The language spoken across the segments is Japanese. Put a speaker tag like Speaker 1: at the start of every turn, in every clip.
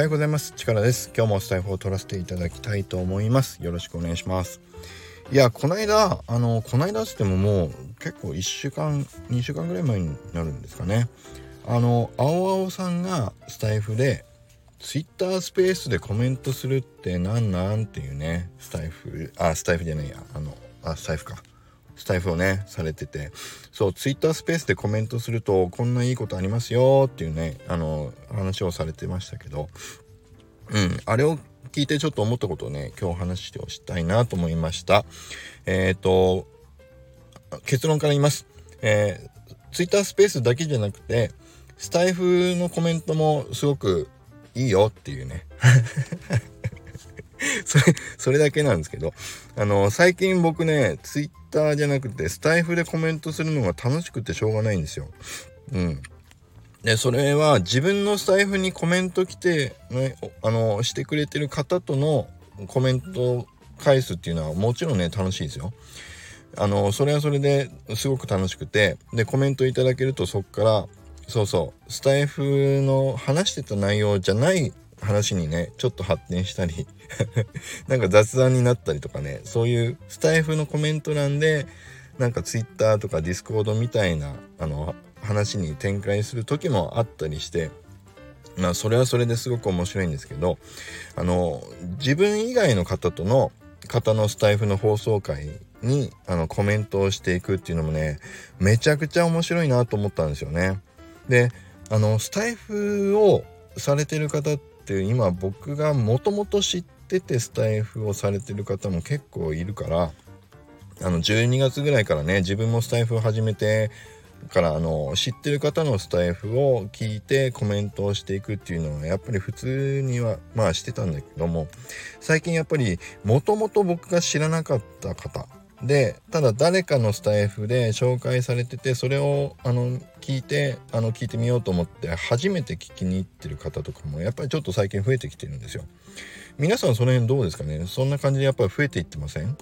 Speaker 1: はようございます。力です。今日もスタイフを取らせていただきたいと思います。よろしくお願いします。いやこの間あのこの間つってももう結構1週間2週間ぐらい前になるんですかね。あの青青さんがスタイフでツイッタースペースでコメントするってなんなんっていうねスタイフあスタイフじゃないや。あのあスタイフか。スタイフをねされてて。そうツイッタースペースでコメントするとこんないいことありますよっていうねあの話をされてましたけど。うんあれを聞いてちょっと思ったことをね今日話しておしたいなと思いました。えっ、ー、と結論から言います。えー、ツイッタースペースだけじゃなくてスタイフのコメントもすごくいいよっていうね。それ、それだけなんですけど、あの、最近僕ね、ツイッターじゃなくて、スタイフでコメントするのが楽しくてしょうがないんですよ。うん。で、それは自分のスタイフにコメント来て、ね、あの、してくれてる方とのコメントを返すっていうのはもちろんね、楽しいですよ。あの、それはそれですごく楽しくて、で、コメントいただけるとそっから、そうそう、スタイフの話してた内容じゃない話にね、ちょっと発展したり なんか雑談になったりとかねそういうスタイフのコメント欄でなんか Twitter とか Discord みたいなあの話に展開する時もあったりしてまあそれはそれですごく面白いんですけどあの自分以外の方との方のスタイフの放送回にあのコメントをしていくっていうのもねめちゃくちゃ面白いなと思ったんですよね。であのスタイフをされてる方っって今僕がもともと知ってっててスタイフをされてる方も結構いるからあの12月ぐらいからね自分もスタイフを始めてからあの知ってる方のスタイフを聞いてコメントをしていくっていうのはやっぱり普通にはまあしてたんだけども最近やっぱりもともと僕が知らなかった方でただ誰かのスタイフで紹介されててそれをあの聞いてあの聞いてみようと思って初めて聞きに行ってる方とかもやっぱりちょっと最近増えてきてるんですよ。皆さんその辺どうですかね？そんな感じでやっぱり増えていってません？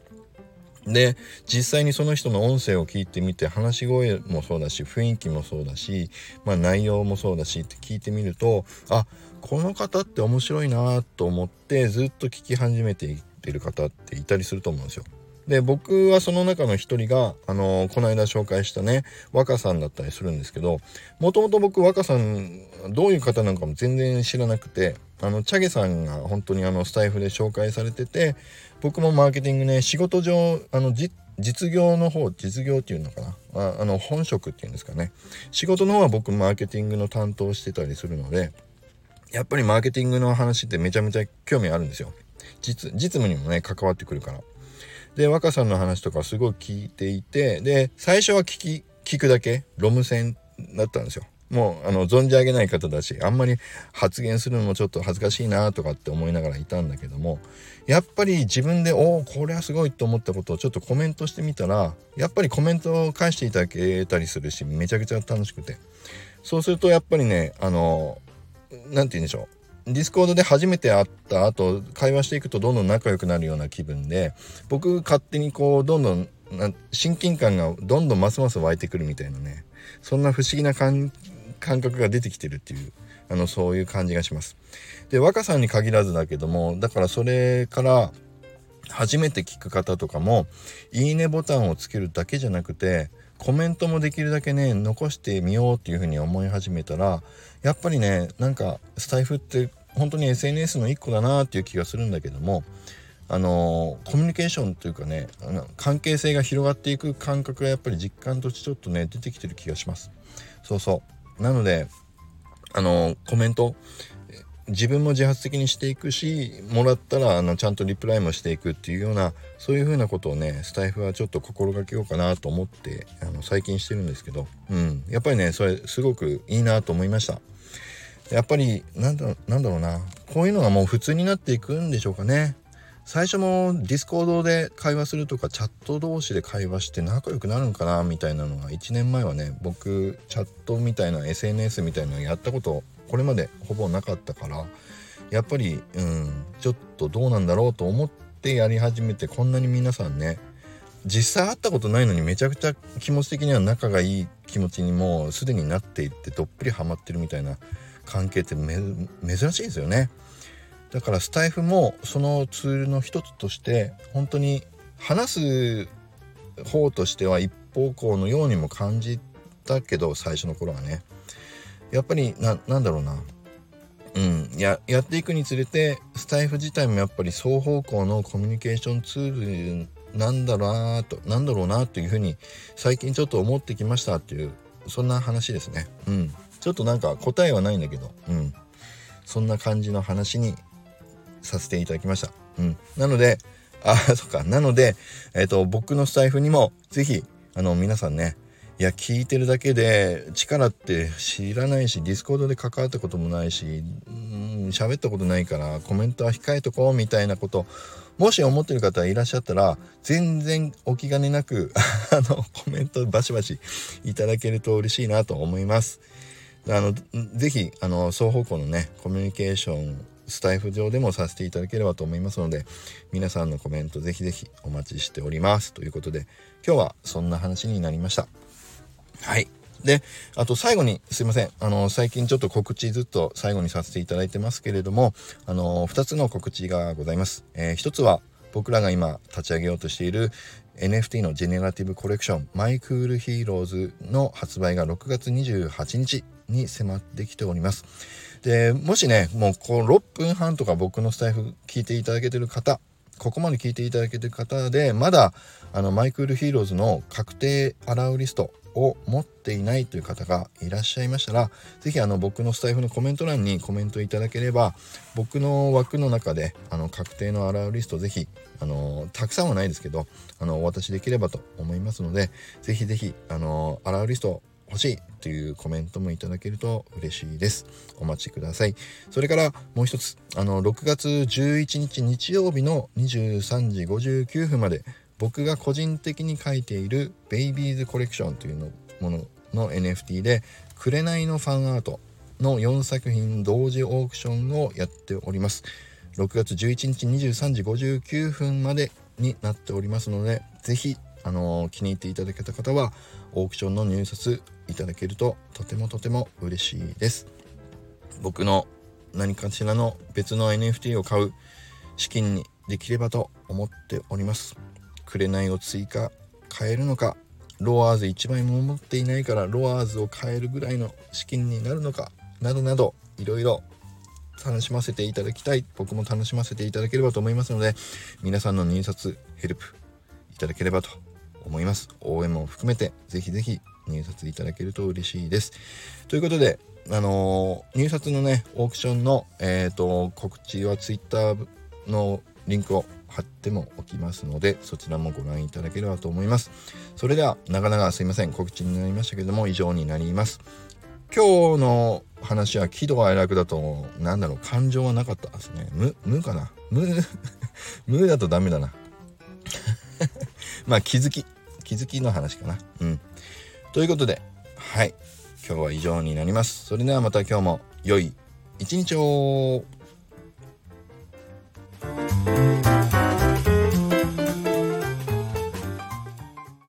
Speaker 1: で実際にその人の音声を聞いてみて話し声もそうだし雰囲気もそうだし、まあ、内容もそうだしって聞いてみるとあこの方って面白いなと思ってずっと聞き始めていってる方っていたりすると思うんですよ。で僕はその中の一人が、あのー、この間紹介したね若さんだったりするんですけどもともと僕若さんどういう方なのかも全然知らなくてあのチャゲさんが本当にあのスタイフで紹介されてて僕もマーケティングね仕事上あの実業の方実業っていうのかなああの本職っていうんですかね。仕事の方は僕マーケティングの担当してたりするのでやっぱりマーケティングの話ってめちゃめちゃ興味あるんですよ。実実務にもね関わってくるから。で若さんの話とかすごい聞いていてで最初は聞き聞くだけロム線だったんですよ。もうあの存じ上げない方だしあんまり発言するのもちょっと恥ずかしいなとかって思いながらいたんだけどもやっぱり自分でおおこれはすごいと思ったことをちょっとコメントしてみたらやっぱりコメントを返していただけたりするしめちゃくちゃ楽しくて。そうするとやっぱりねあの何て言うんでしょう。 Discord で初めて会った後会話していくとどんどん仲良くなるような気分で僕勝手にこうどんどん親近感がどんどんますます湧いてくるみたいなねそんな不思議な感覚が出てきてるっていうあのそういう感じがします。で若さんに限らずだけどもだからそれから初めて聞く方とかもいいねボタンをつけるだけじゃなくてコメントもできるだけね残してみようっていうふうに思い始めたらやっぱりねなんかスタイフって本当に SNS の一個だなっていう気がするんだけどもあのコミュニケーションというかねあの関係性が広がっていく感覚がやっぱり実感としてちょっとね出てきてる気がします。そうそう。なのであのコメント自分も自発的にしていくしもらったらあのちゃんとリプライもしていくっていうようなそういうふうなことをねスタイフはちょっと心がけようかなと思ってあの最近してるんですけど、うん、やっぱりねそれすごくいいなと思いました。やっぱりなんだなんだろうな。こういうのがもう普通になっていくんでしょうかね。最初も Discord で会話するとかチャット同士で会話して仲良くなるんかなみたいなのが1年前はね僕チャットみたいな SNS みたいなのやったことこれまでほぼなかったからやっぱりうんちょっとどうなんだろうと思ってやり始めてこんなに皆さんね実際会ったことないのにめちゃくちゃ気持ち的には仲がいい気持ちにもうすでになっていってどっぷりハマってるみたいな関係って珍しいですよね。だからスタイフもそのツールの一つとして本当に話す方としては一方向のようにも感じたけど最初の頃はね。やっぱりななんだろうな。うん。ややっていくにつれてスタイフ自体もやっぱり双方向のコミュニケーションツールなんだろうなとなんだろうなというふうに最近ちょっと思ってきましたっていうそんな話ですね。うん。ちょっとなんか答えはないんだけどうん。そんな感じの話にさせていただきました。うん。なのでああそっか。なのでえーっと、僕のスタエフにも是非あの皆さんねいや聞いてるだけで力って知らないし Discord で関わったこともないしうん喋ったことないからコメントは控えとこうみたいなこともし思ってる方いらっしゃったら全然お気兼ねなくあのコメントバシバシいただけると嬉しいなと思います。あのぜひあの双方向のねコミュニケーションスタイフ上でもさせていただければと思いますので皆さんのコメントぜひぜひお待ちしておりますということで今日はそんな話になりました。はい。で、あと最後にすいません。あの、最近ちょっと告知ずっと最後にさせていただいてますけれども、あの、2つの告知がございます。えー、1つは僕らが今立ち上げようとしている NFT のジェネラティブコレクションマイクールヒーローズの発売が6月28日に迫ってきております。で、もしね、もうこう6分半とか僕のスタエフ聞いていただけてる方、ここまで聞いていただけてる方で、まだあのマイクールヒーローズの確定アローリストを持っていないという方がいらっしゃいましたら是非あの僕のスタイフのコメント欄にコメントいただければ僕の枠の中であの確定のアラウリスト是非あのたくさんはないですけどあのお渡しできればと思いますので是非是非あのアラウリスト欲しいというコメントもいただけると嬉しいです。お待ちください。それからもう一つ、あの、6月11日日曜日の23時59分まで僕が個人的に書いているベイビーズコレクションというのものの NFT で「紅のファンアート」の4作品同時オークションをやっております6月11日23時59分までになっておりますので是非あの、気に入っていただけた方はオークションの入札いただけるととてもとても嬉しいです。僕の何かしらの別の NFT を買う資金にできればと思っております。紅を追加買えるのかロアーズ1枚も持っていないからロアーズを買えるぐらいの資金になるのかなどなどいろいろ楽しませていただきたい。僕も楽しませていただければと思いますので皆さんの入札ヘルプいただければと思います。応援も含めてぜひぜひ入札いただけると嬉しいです。ということであのー、入札のねオークションのえ、ー、と告知は Twitter のリンクを貼ってもおきますのでそちらもご覧いただければと思います。それではなかなかすいません。告知になりましたけども以上になります。今日の話は喜怒哀楽だと何だろう感情はなかったですね。無無かな？無 無だとダメだな。まあ気づき気づきの話かな。うん。ということではい。今日は以上になります。それではまた今日も良い一日を。